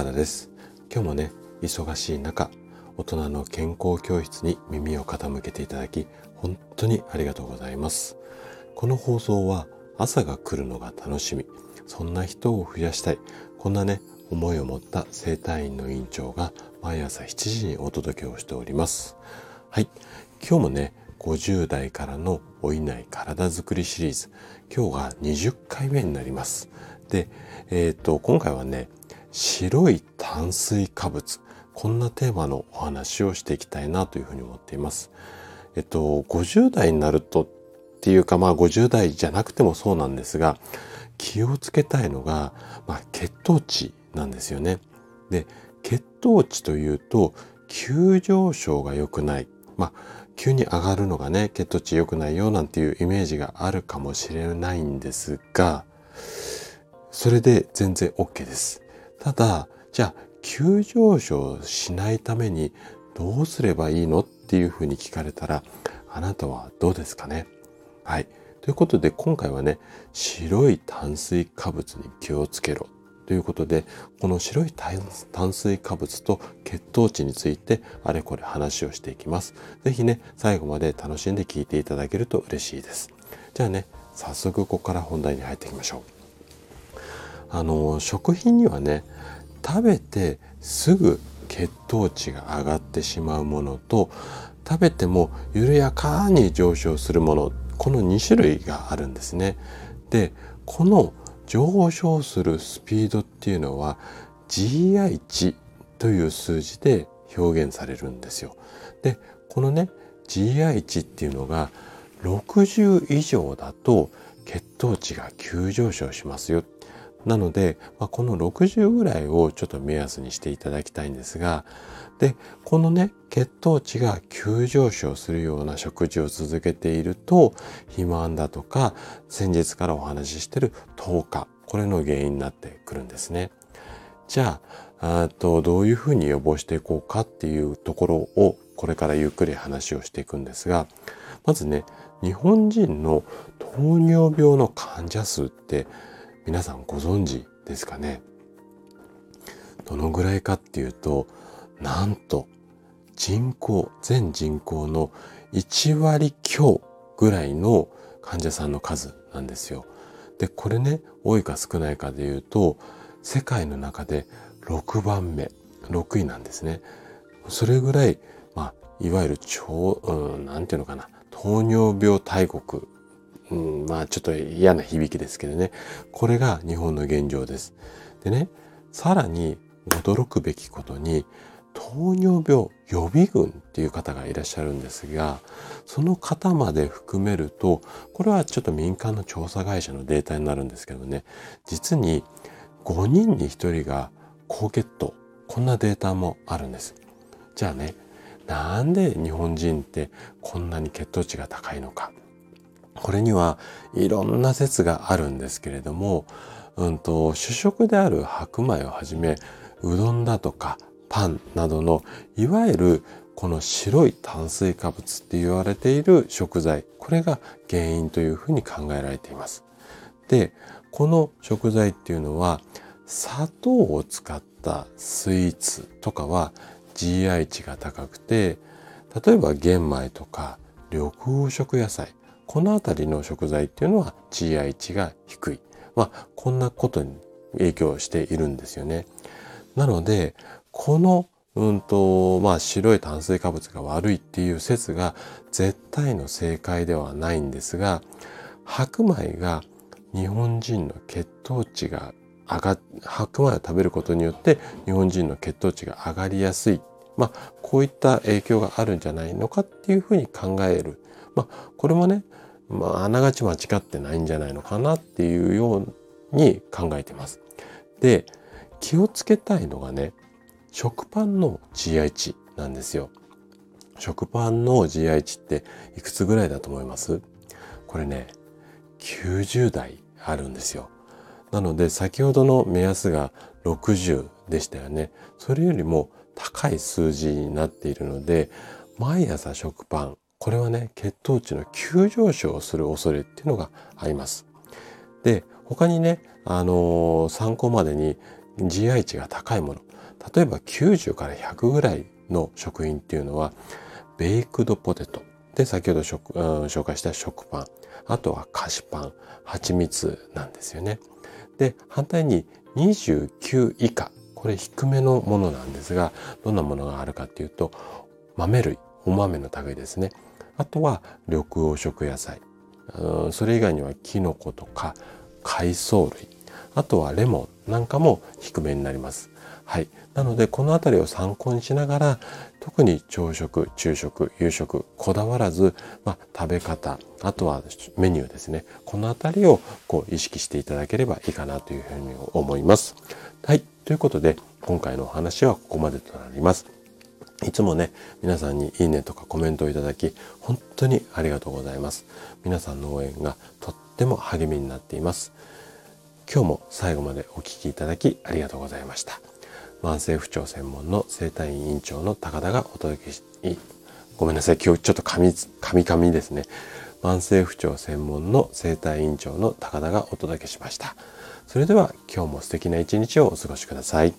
高田です。今日もね忙しい中大人の健康教室に耳を傾けていただき本当にありがとうございます。この放送は朝が来るのが楽しみそんな人を増やしたいこんなね思いを持った生体院の院長が毎朝7時にお届けをしております。はい。今日もね50代からの老いない体づくりシリーズ今日が20回目になります。で、えっ、ー、と今回はね白い炭水化物こんなテーマのお話をしていきたいなというふうに思っています。えっと50代になるとっていうかまあ50代じゃなくてもそうなんですが気をつけたいのが、まあ、血糖値なんですよね。で血糖値というと急上昇が良くない。まあ急に上がるのがね血糖値良くないよなんていうイメージがあるかもしれないんですがそれで全然 OK です。ただ、じゃあ、急上昇しないためにどうすればいいのっていうふうに聞かれたら、あなたはどうですかね？はい。ということで、今回はね、白い炭水化物に気をつけろということで、この白い炭水化物と血糖値についてあれこれ話をしていきます。ぜひね、最後まで楽しんで聞いていただけると嬉しいです。じゃあね、早速ここから本題に入っていきましょう。あの食品にはね食べてすぐ血糖値が上がってしまうものと食べても緩やかに上昇するものこの2種類があるんですね。でこの上昇するスピードっていうのは GI 値という数字で表現されるんですよ。でこのね GI 値っていうのが60以上だと血糖値が急上昇しますよなので、まあ、この60ぐらいをちょっと目安にしていただきたいんですが、で、このね、血糖値が急上昇するような食事を続けていると、肥満だとか、先日からお話ししている糖化、これの原因になってくるんですね。じゃあ、あとどういうふうに予防していこうかっていうところを、これからゆっくり話をしていくんですが、まずね、日本人の糖尿病の患者数って皆さんご存知ですかね？どのぐらいかっていうとなんと人口全人口の1割強ぐらいの患者さんの数なんですよ。でこれね多いか少ないかでいうと世界の中で6番目6位なんですね。それぐらい、まあ、いわゆる超、うん、なんていうのかな糖尿病大国うん、まあちょっと嫌な響きですけどね。これが日本の現状です。でね、さらに驚くべきことに、糖尿病予備軍っていう方がいらっしゃるんですが、その方まで含めると、これはちょっと民間の調査会社のデータになるんですけどね、実に5人に1人が高血糖、こんなデータもあるんです。じゃあね、なんで日本人ってこんなに血糖値が高いのか。これにはいろんな説があるんですけれども、うんと、主食である白米をはじめ、うどんだとかパンなどの、いわゆるこの白い炭水化物って言われている食材、これが原因というふうに考えられています。で、この食材っていうのは、砂糖を使ったスイーツとかは GI 値が高くて、例えば玄米とか緑黄色野菜、この辺りの食材っていうのは GI 値が低い。まあ、こんなことに影響しているんですよね。なので、この、うんと、まあ、白い炭水化物が悪いっていう説が絶対の正解ではないんですが、白米が日本人の血糖値が上がっ、白米を食べることによって日本人の血糖値が上がりやすい。まあ、こういった影響があるんじゃないのかっていうふうに考える。まあ、これもね、まあ、あながち間違ってないんじゃないのかなっていうように考えてます。で、気をつけたいのがね、食パンの GI 値なんですよ。食パンの GI 値っていくつぐらいだと思います？これね、90代あるんですよ。なので先ほどの目安が60でしたよね。それよりも高い数字になっているので、毎朝食パンこれはね、血糖値の急上昇する恐れっていうのがあります。で、他にね、あのー、参考までに GI 値が高いもの。例えば90から100ぐらいの食品っていうのはベイクドポテトで先ほど食、うん、紹介した食パンあとは菓子パン蜂蜜なんですよね。で反対に29以下これ低めのものなんですがどんなものがあるかっていうと豆類お豆の類ですねあとは緑黄色野菜それ以外にはキノコとか海藻類あとはレモンなんかも低めになります。はい。なので、このあたりを参考にしながら、特に朝食、昼食、夕食、こだわらず、まあ、食べ方、あとはメニューですね。このあたりをこう意識していただければいいかなというふうに思います。はい。ということで、今回のお話はここまでとなります。いつもね、皆さんにいいねとかコメントをいただき、本当にありがとうございます。皆さんの応援がとっても励みになっています。今日も最後までお聴きいただきありがとうございました。慢性不調専門の生体院院長の高田がお届けし、ごめんなさい、今日ちょっと噛み、噛み噛みですね。慢性不調専門の生体院長の高田がお届けしました。それでは今日も素敵な一日をお過ごしください。